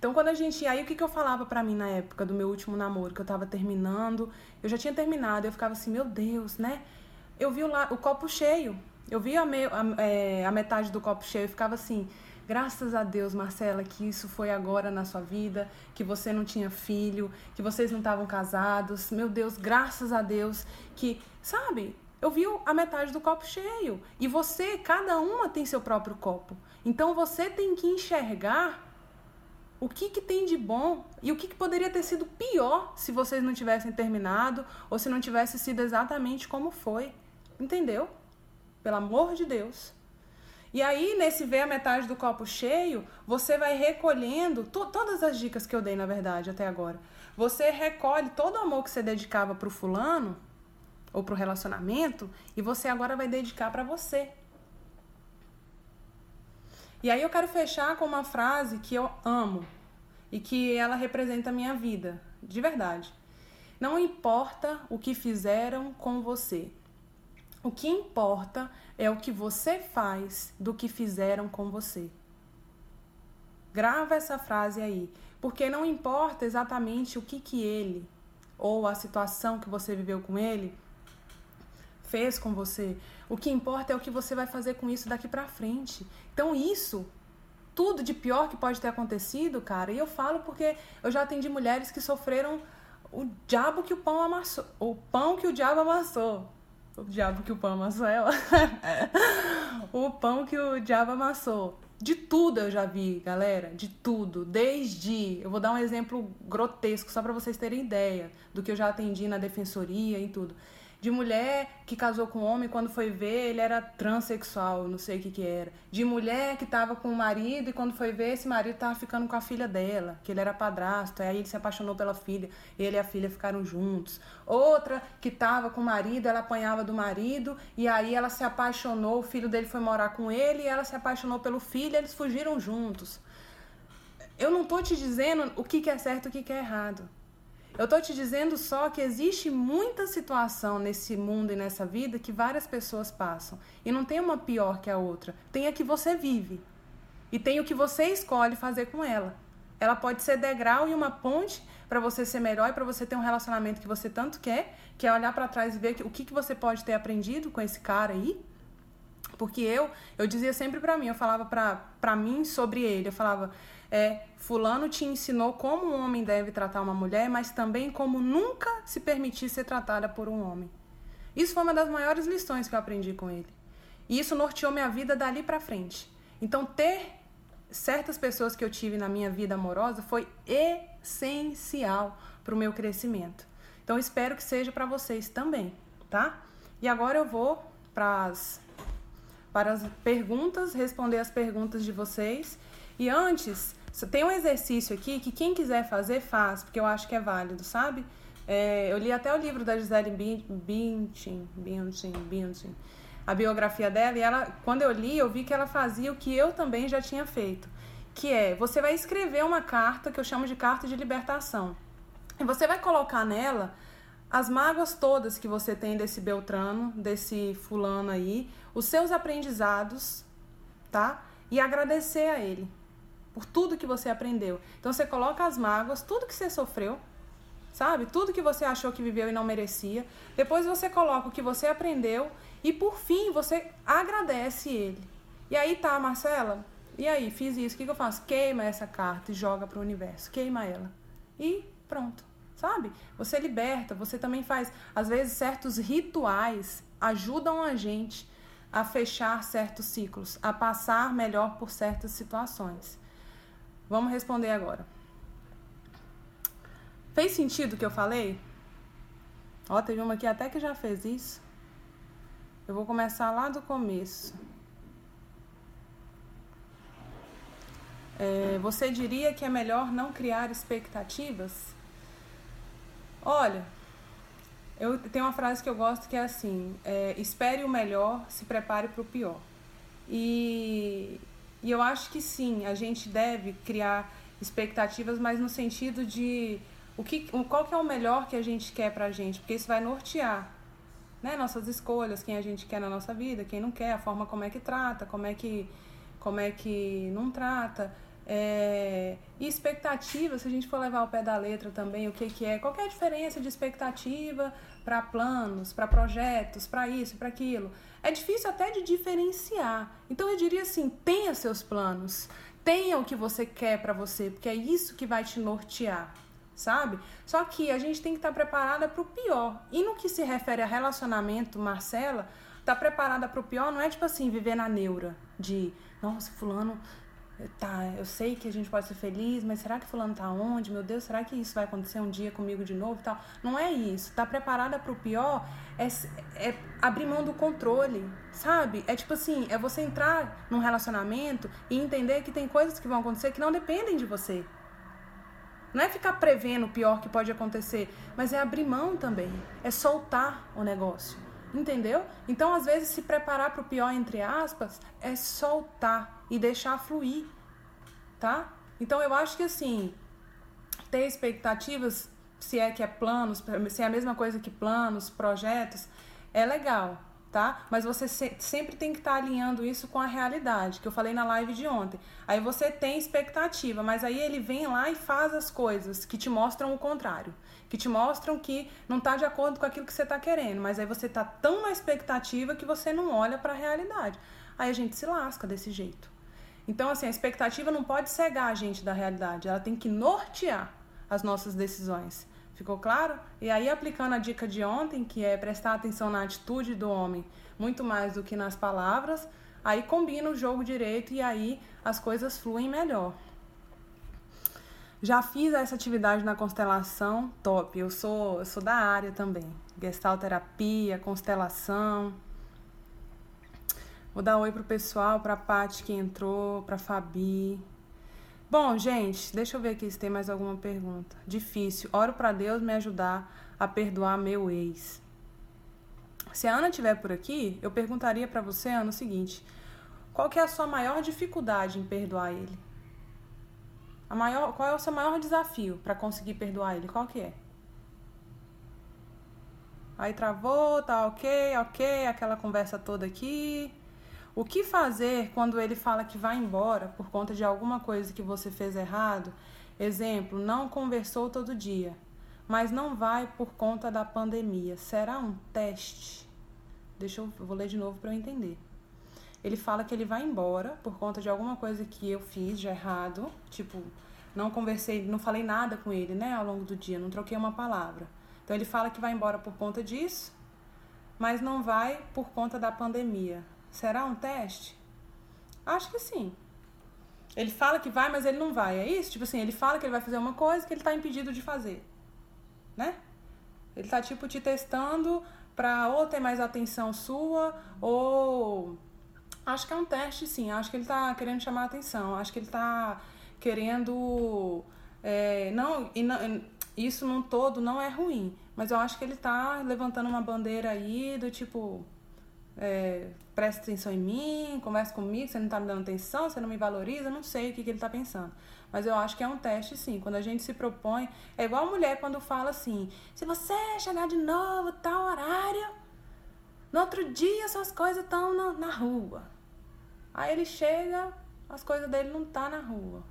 Então, quando a gente. Aí, o que, que eu falava pra mim na época do meu último namoro, que eu tava terminando? Eu já tinha terminado, eu ficava assim, meu Deus, né? Eu vi o, la... o copo cheio. Eu vi a, me... a, é... a metade do copo cheio e ficava assim. Graças a Deus, Marcela, que isso foi agora na sua vida, que você não tinha filho, que vocês não estavam casados. Meu Deus, graças a Deus que, sabe? Eu vi a metade do copo cheio. E você, cada uma tem seu próprio copo. Então você tem que enxergar o que, que tem de bom e o que, que poderia ter sido pior se vocês não tivessem terminado ou se não tivesse sido exatamente como foi. Entendeu? Pelo amor de Deus. E aí, nesse ver a metade do copo cheio, você vai recolhendo to todas as dicas que eu dei, na verdade, até agora. Você recolhe todo o amor que você dedicava pro fulano ou pro relacionamento e você agora vai dedicar para você. E aí eu quero fechar com uma frase que eu amo e que ela representa a minha vida, de verdade. Não importa o que fizeram com você, O que importa é o que você faz do que fizeram com você. Grava essa frase aí, porque não importa exatamente o que que ele ou a situação que você viveu com ele fez com você. O que importa é o que você vai fazer com isso daqui para frente. Então isso tudo de pior que pode ter acontecido, cara. E eu falo porque eu já atendi mulheres que sofreram o diabo que o pão amassou, o pão que o diabo amassou. O diabo que o pão amassou é o pão que o diabo amassou. De tudo eu já vi, galera, de tudo. Desde, eu vou dar um exemplo grotesco só para vocês terem ideia do que eu já atendi na defensoria e tudo de mulher que casou com homem quando foi ver ele era transexual, não sei o que que era. De mulher que estava com o marido e quando foi ver esse marido estava ficando com a filha dela, que ele era padrasto, aí ele se apaixonou pela filha, ele e a filha ficaram juntos. Outra que estava com o marido, ela apanhava do marido e aí ela se apaixonou, o filho dele foi morar com ele e ela se apaixonou pelo filho, eles fugiram juntos. Eu não tô te dizendo o que, que é certo e o que, que é errado. Eu tô te dizendo só que existe muita situação nesse mundo e nessa vida que várias pessoas passam. E não tem uma pior que a outra. Tem a que você vive. E tem o que você escolhe fazer com ela. Ela pode ser degrau e uma ponte para você ser melhor e para você ter um relacionamento que você tanto quer, que é olhar para trás e ver o que, que você pode ter aprendido com esse cara aí. Porque eu, eu dizia sempre para mim, eu falava para mim sobre ele, eu falava, é fulano te ensinou como um homem deve tratar uma mulher, mas também como nunca se permitir ser tratada por um homem. Isso foi uma das maiores lições que eu aprendi com ele. E isso norteou minha vida dali para frente. Então ter certas pessoas que eu tive na minha vida amorosa foi essencial para o meu crescimento. Então espero que seja para vocês também, tá? E agora eu vou para as para as perguntas, responder as perguntas de vocês. E antes, tem um exercício aqui que quem quiser fazer, faz, porque eu acho que é válido, sabe? É, eu li até o livro da Gisele Bündchen, Bündchen, Bündchen, a biografia dela, e ela, quando eu li, eu vi que ela fazia o que eu também já tinha feito, que é, você vai escrever uma carta que eu chamo de carta de libertação. E você vai colocar nela as mágoas todas que você tem desse Beltrano, desse fulano aí, os seus aprendizados, tá? E agradecer a ele por tudo que você aprendeu. Então você coloca as mágoas, tudo que você sofreu, sabe? Tudo que você achou que viveu e não merecia. Depois você coloca o que você aprendeu e por fim você agradece ele. E aí tá, Marcela, e aí, fiz isso, o que, que eu faço? Queima essa carta e joga para o universo. Queima ela. E pronto, sabe? Você liberta, você também faz. Às vezes, certos rituais ajudam a gente a fechar certos ciclos, a passar melhor por certas situações. Vamos responder agora. Fez sentido o que eu falei? Ó, teve uma aqui até que já fez isso. Eu vou começar lá do começo. É, você diria que é melhor não criar expectativas? Olha, eu tenho uma frase que eu gosto que é assim: é, espere o melhor, se prepare para o pior. E e eu acho que sim, a gente deve criar expectativas, mas no sentido de o que, qual que é o melhor que a gente quer pra gente, porque isso vai nortear né, nossas escolhas, quem a gente quer na nossa vida, quem não quer, a forma como é que trata, como é que, como é que não trata. É, e expectativa, se a gente for levar o pé da letra também, o que, que é? Qual que é a diferença de expectativa para planos, para projetos, para isso, para aquilo? É difícil até de diferenciar. Então eu diria assim: tenha seus planos, tenha o que você quer para você, porque é isso que vai te nortear, sabe? Só que a gente tem que estar tá preparada para o pior. E no que se refere a relacionamento, Marcela, tá preparada para o pior não é tipo assim viver na neura de, nossa, fulano tá, eu sei que a gente pode ser feliz, mas será que fulano tá onde? Meu Deus, será que isso vai acontecer um dia comigo de novo tal? Não é isso. Tá preparada para o pior é, é abrir mão do controle, sabe? É tipo assim, é você entrar num relacionamento e entender que tem coisas que vão acontecer que não dependem de você. Não é ficar prevendo o pior que pode acontecer, mas é abrir mão também, é soltar o negócio. Entendeu? Então, às vezes, se preparar para o pior, entre aspas, é soltar e deixar fluir, tá? Então, eu acho que assim, ter expectativas, se é que é planos, se é a mesma coisa que planos, projetos, é legal. tá? Mas você se, sempre tem que estar tá alinhando isso com a realidade, que eu falei na live de ontem. Aí você tem expectativa, mas aí ele vem lá e faz as coisas que te mostram o contrário, que te mostram que não está de acordo com aquilo que você está querendo, mas aí você está tão na expectativa que você não olha para a realidade. Aí a gente se lasca desse jeito. Então, assim, a expectativa não pode cegar a gente da realidade, ela tem que nortear as nossas decisões. Ficou claro? E aí, aplicando a dica de ontem, que é prestar atenção na atitude do homem muito mais do que nas palavras, aí combina o jogo direito e aí as coisas fluem melhor. Já fiz essa atividade na constelação, top. Eu sou, eu sou da área também. Gestalterapia, constelação. Vou dar oi pro pessoal, pra Paty que entrou, pra Fabi, Bom, gente, deixa eu ver aqui se tem mais alguma pergunta. Difícil. Oro para Deus me ajudar a perdoar meu ex. Se a Ana estiver por aqui, eu perguntaria para você, Ana, o seguinte: qual que é a sua maior dificuldade em perdoar ele? A maior, qual é o seu maior desafio para conseguir perdoar ele? Qual que é? Aí travou, tá ok, ok, aquela conversa toda aqui. O que fazer quando ele fala que vai embora por conta de alguma coisa que você fez errado? Exemplo, não conversou todo dia, mas não vai por conta da pandemia. Será um teste? Deixa eu, vou ler de novo para eu entender. Ele fala que ele vai embora por conta de alguma coisa que eu fiz de errado, tipo, não conversei, não falei nada com ele, né, ao longo do dia, não troquei uma palavra. Então ele fala que vai embora por conta disso, mas não vai por conta da pandemia. Será um teste? Acho que sim. Ele fala que vai, mas ele não vai. É isso? Tipo assim, ele fala que ele vai fazer uma coisa que ele está impedido de fazer. Né? Ele tá tipo te testando pra ou ter mais atenção sua ou acho que é um teste sim. Acho que ele tá querendo chamar a atenção. Acho que ele tá querendo é, não, e não isso num todo não é ruim, mas eu acho que ele tá levantando uma bandeira aí do tipo é, presta atenção em mim, conversa comigo, você não está me dando atenção, você não me valoriza, não sei o que, que ele está pensando. Mas eu acho que é um teste, sim. Quando a gente se propõe. É igual a mulher quando fala assim: se você chegar de novo, tal horário, no outro dia suas coisas estão na, na rua. Aí ele chega, as coisas dele não tá na rua,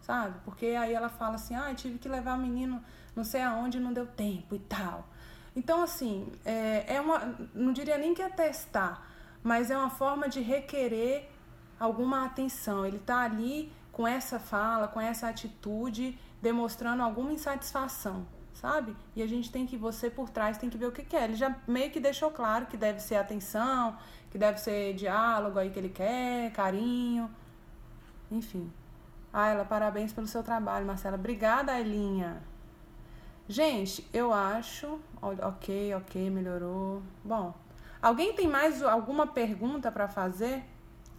sabe? Porque aí ela fala assim: ah, tive que levar o menino não sei aonde, não deu tempo e tal. Então, assim, é, é uma. Não diria nem que é testar, mas é uma forma de requerer alguma atenção. Ele está ali com essa fala, com essa atitude, demonstrando alguma insatisfação, sabe? E a gente tem que, você por trás, tem que ver o que quer. É. Ele já meio que deixou claro que deve ser atenção, que deve ser diálogo aí que ele quer, carinho, enfim. Ah, ela, parabéns pelo seu trabalho, Marcela. Obrigada, Elinha. Gente, eu acho. Ok, ok, melhorou. Bom, alguém tem mais alguma pergunta para fazer?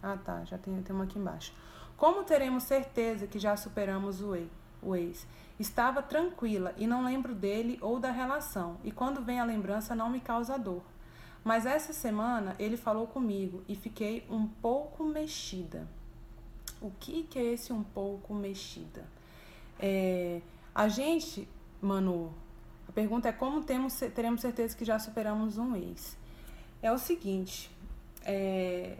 Ah, tá, já tem, tem uma aqui embaixo. Como teremos certeza que já superamos o, ex, o ex? Estava tranquila e não lembro dele ou da relação, e quando vem a lembrança não me causa dor. Mas essa semana ele falou comigo e fiquei um pouco mexida. O que, que é esse um pouco mexida? É, a gente Manu, a pergunta é como temos, teremos certeza que já superamos um ex? É o seguinte, é,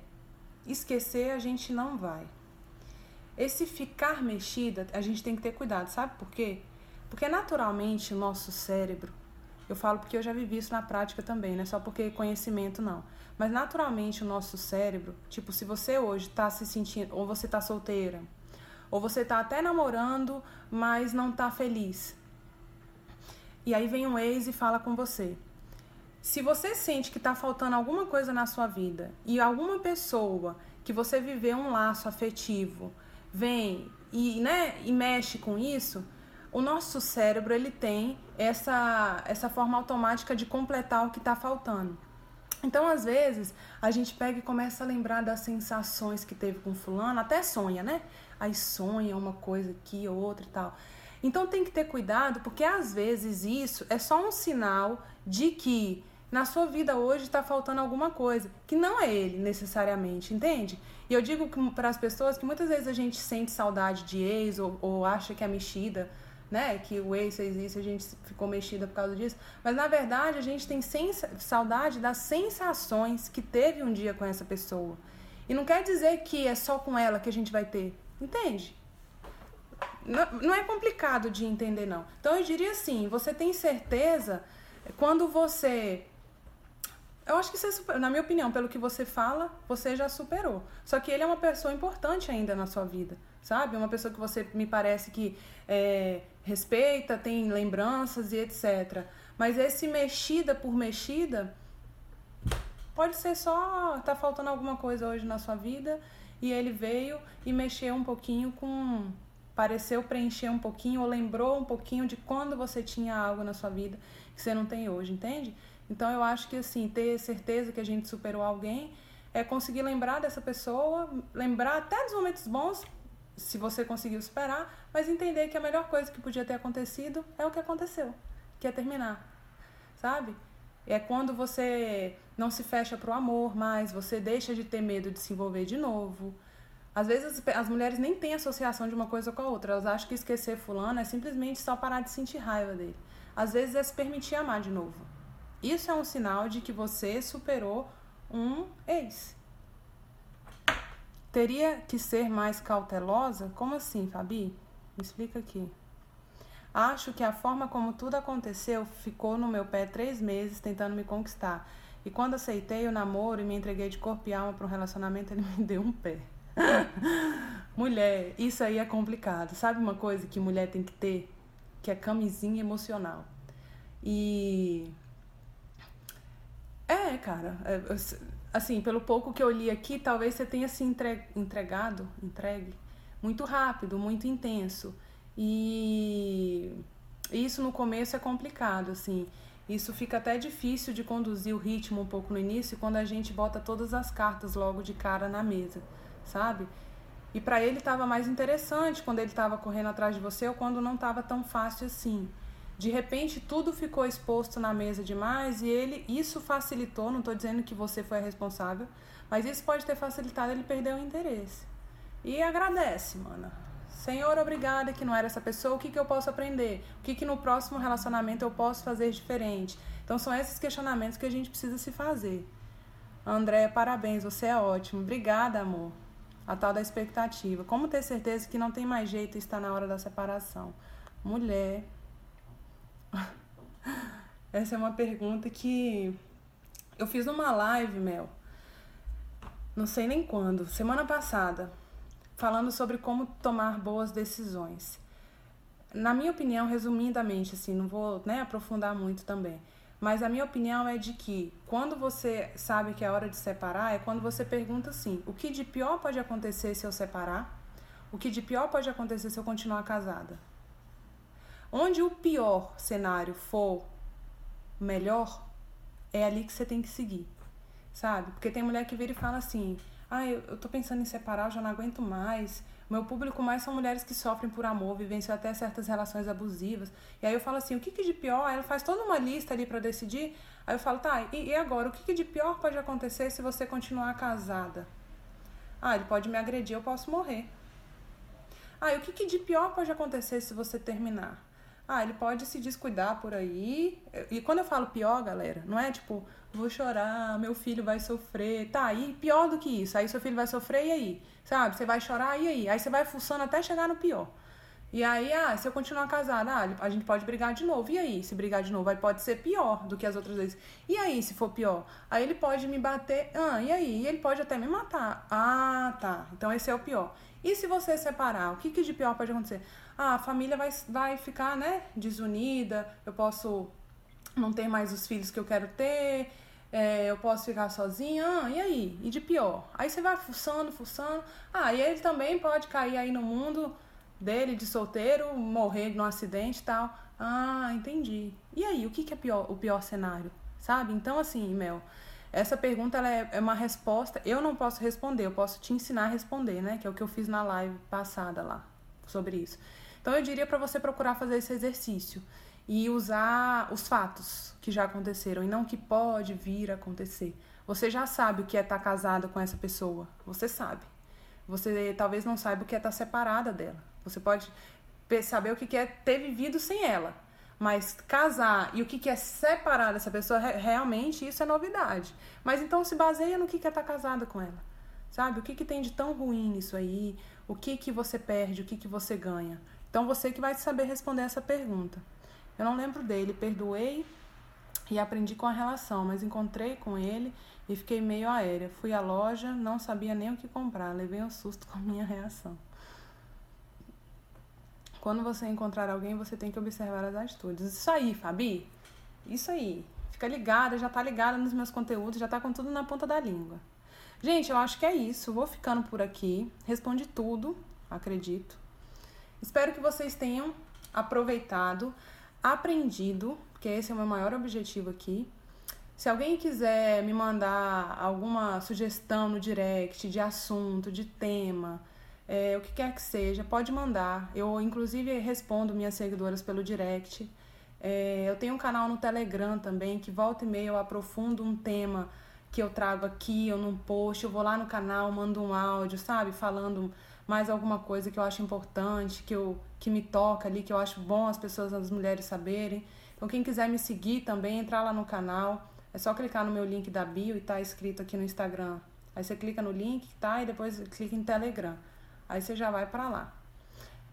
esquecer a gente não vai. Esse ficar mexida, a gente tem que ter cuidado, sabe por quê? Porque naturalmente o nosso cérebro, eu falo porque eu já vivi isso na prática também, não é só porque conhecimento não. Mas naturalmente o nosso cérebro, tipo, se você hoje está se sentindo, ou você está solteira, ou você está até namorando, mas não está feliz, e aí vem um ex e fala com você. Se você sente que está faltando alguma coisa na sua vida e alguma pessoa que você viveu um laço afetivo vem e, né, e mexe com isso, o nosso cérebro ele tem essa, essa forma automática de completar o que está faltando. Então, às vezes, a gente pega e começa a lembrar das sensações que teve com fulano, até sonha, né? Aí sonha uma coisa aqui, outra e tal. Então tem que ter cuidado, porque às vezes isso é só um sinal de que na sua vida hoje está faltando alguma coisa, que não é ele necessariamente, entende? E eu digo para as pessoas que muitas vezes a gente sente saudade de ex ou, ou acha que a mexida né? Que o ex fez isso, a gente ficou mexida por causa disso. Mas na verdade a gente tem saudade das sensações que teve um dia com essa pessoa. E não quer dizer que é só com ela que a gente vai ter. Entende? Não, não é complicado de entender, não. Então eu diria assim: você tem certeza quando você. Eu acho que você, na minha opinião, pelo que você fala, você já superou. Só que ele é uma pessoa importante ainda na sua vida, sabe? Uma pessoa que você me parece que é, respeita, tem lembranças e etc. Mas esse mexida por mexida pode ser só tá faltando alguma coisa hoje na sua vida e ele veio e mexeu um pouquinho com pareceu preencher um pouquinho ou lembrou um pouquinho de quando você tinha algo na sua vida que você não tem hoje, entende? Então eu acho que assim, ter certeza que a gente superou alguém é conseguir lembrar dessa pessoa, lembrar até dos momentos bons, se você conseguiu superar, mas entender que a melhor coisa que podia ter acontecido é o que aconteceu, que é terminar. Sabe? É quando você não se fecha para o amor mais, você deixa de ter medo de se envolver de novo. Às vezes as mulheres nem têm associação de uma coisa com a outra, elas acham que esquecer fulano é simplesmente só parar de sentir raiva dele. Às vezes é se permitir amar de novo. Isso é um sinal de que você superou um ex. Teria que ser mais cautelosa? Como assim, Fabi? Me explica aqui. Acho que a forma como tudo aconteceu ficou no meu pé três meses tentando me conquistar. E quando aceitei o namoro e me entreguei de corpo e alma para um relacionamento, ele me deu um pé. mulher, isso aí é complicado. Sabe uma coisa que mulher tem que ter? Que é camisinha emocional. E. É, cara. É, assim, pelo pouco que eu li aqui, talvez você tenha se entregado, entregue, muito rápido, muito intenso. E isso no começo é complicado, assim. Isso fica até difícil de conduzir o ritmo um pouco no início quando a gente bota todas as cartas logo de cara na mesa sabe? E para ele estava mais interessante quando ele estava correndo atrás de você ou quando não estava tão fácil assim. De repente tudo ficou exposto na mesa demais e ele isso facilitou, não estou dizendo que você foi a responsável, mas isso pode ter facilitado ele perder o interesse. E agradece, mana. Senhor, obrigada que não era essa pessoa, o que, que eu posso aprender? O que, que no próximo relacionamento eu posso fazer diferente? Então são esses questionamentos que a gente precisa se fazer. André, parabéns, você é ótimo. Obrigada, amor a tal da expectativa. Como ter certeza que não tem mais jeito e está na hora da separação? Mulher. Essa é uma pergunta que eu fiz numa live, Mel. Não sei nem quando, semana passada, falando sobre como tomar boas decisões. Na minha opinião, resumidamente, assim, não vou né, aprofundar muito também. Mas a minha opinião é de que quando você sabe que é hora de separar, é quando você pergunta assim: o que de pior pode acontecer se eu separar? O que de pior pode acontecer se eu continuar casada? Onde o pior cenário for melhor, é ali que você tem que seguir, sabe? Porque tem mulher que vira e fala assim: ah, eu, eu tô pensando em separar, eu já não aguento mais meu público mais são mulheres que sofrem por amor, vivenciam até certas relações abusivas. E aí eu falo assim, o que, que de pior? Aí ela faz toda uma lista ali para decidir. Aí eu falo, tá, e, e agora? O que, que de pior pode acontecer se você continuar casada? Ah, ele pode me agredir, eu posso morrer. Ah, e o que, que de pior pode acontecer se você terminar? Ah, ele pode se descuidar por aí. E quando eu falo pior, galera, não é tipo, vou chorar, meu filho vai sofrer. Tá, e pior do que isso. Aí seu filho vai sofrer, e aí? Sabe? Você vai chorar, e aí? Aí você vai fuçando até chegar no pior. E aí, ah, se eu continuar casada, ah, a gente pode brigar de novo. E aí, se brigar de novo, aí pode ser pior do que as outras vezes. E aí, se for pior? Aí ele pode me bater. Ah, e aí? E ele pode até me matar. Ah, tá. Então esse é o pior. E se você separar, o que, que de pior pode acontecer? Ah, a família vai, vai ficar, né, desunida, eu posso não ter mais os filhos que eu quero ter, é, eu posso ficar sozinha, ah, e aí? E de pior? Aí você vai fuçando, fuçando. Ah, e ele também pode cair aí no mundo dele de solteiro, morrer num acidente e tal. Ah, entendi. E aí, o que, que é pior, o pior cenário? Sabe? Então, assim, Mel, essa pergunta é, é uma resposta. Eu não posso responder, eu posso te ensinar a responder, né? Que é o que eu fiz na live passada lá sobre isso. Então, eu diria para você procurar fazer esse exercício e usar os fatos que já aconteceram e não que pode vir a acontecer. Você já sabe o que é estar tá casada com essa pessoa. Você sabe. Você talvez não saiba o que é estar tá separada dela. Você pode saber o que é ter vivido sem ela. Mas casar e o que é separar dessa pessoa, realmente isso é novidade. Mas então se baseia no que é estar tá casada com ela. Sabe? O que, que tem de tão ruim nisso aí? O que, que você perde? O que, que você ganha? Então você que vai saber responder essa pergunta. Eu não lembro dele, perdoei e aprendi com a relação, mas encontrei com ele e fiquei meio aérea. Fui à loja, não sabia nem o que comprar, levei um susto com a minha reação. Quando você encontrar alguém, você tem que observar as atitudes. Isso aí, Fabi. Isso aí. Fica ligada, já tá ligada nos meus conteúdos, já tá com tudo na ponta da língua. Gente, eu acho que é isso. Vou ficando por aqui. Respondi tudo, acredito. Espero que vocês tenham aproveitado, aprendido, porque esse é o meu maior objetivo aqui. Se alguém quiser me mandar alguma sugestão no direct de assunto, de tema, é, o que quer que seja, pode mandar. Eu, inclusive, respondo minhas seguidoras pelo direct. É, eu tenho um canal no Telegram também, que volta e meia eu aprofundo um tema que eu trago aqui ou num post. Eu vou lá no canal, mando um áudio, sabe? Falando mais alguma coisa que eu acho importante, que, eu, que me toca ali, que eu acho bom as pessoas, as mulheres saberem. Então, quem quiser me seguir também, entrar lá no canal. É só clicar no meu link da bio e tá escrito aqui no Instagram. Aí você clica no link, tá? E depois clica em Telegram. Aí você já vai para lá.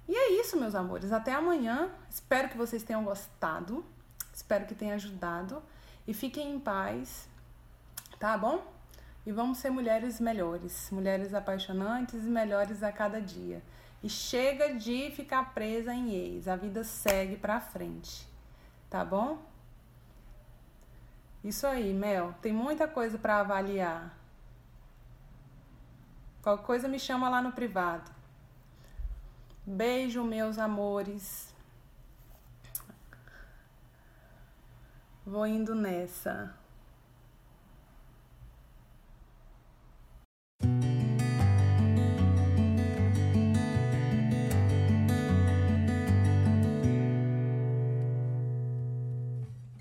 E é isso, meus amores. Até amanhã. Espero que vocês tenham gostado. Espero que tenha ajudado. E fiquem em paz. Tá bom? E vamos ser mulheres melhores, mulheres apaixonantes e melhores a cada dia. E chega de ficar presa em ex. A vida segue pra frente. Tá bom? Isso aí, Mel. Tem muita coisa para avaliar. Qualquer coisa me chama lá no privado. Beijo, meus amores. Vou indo nessa. thank you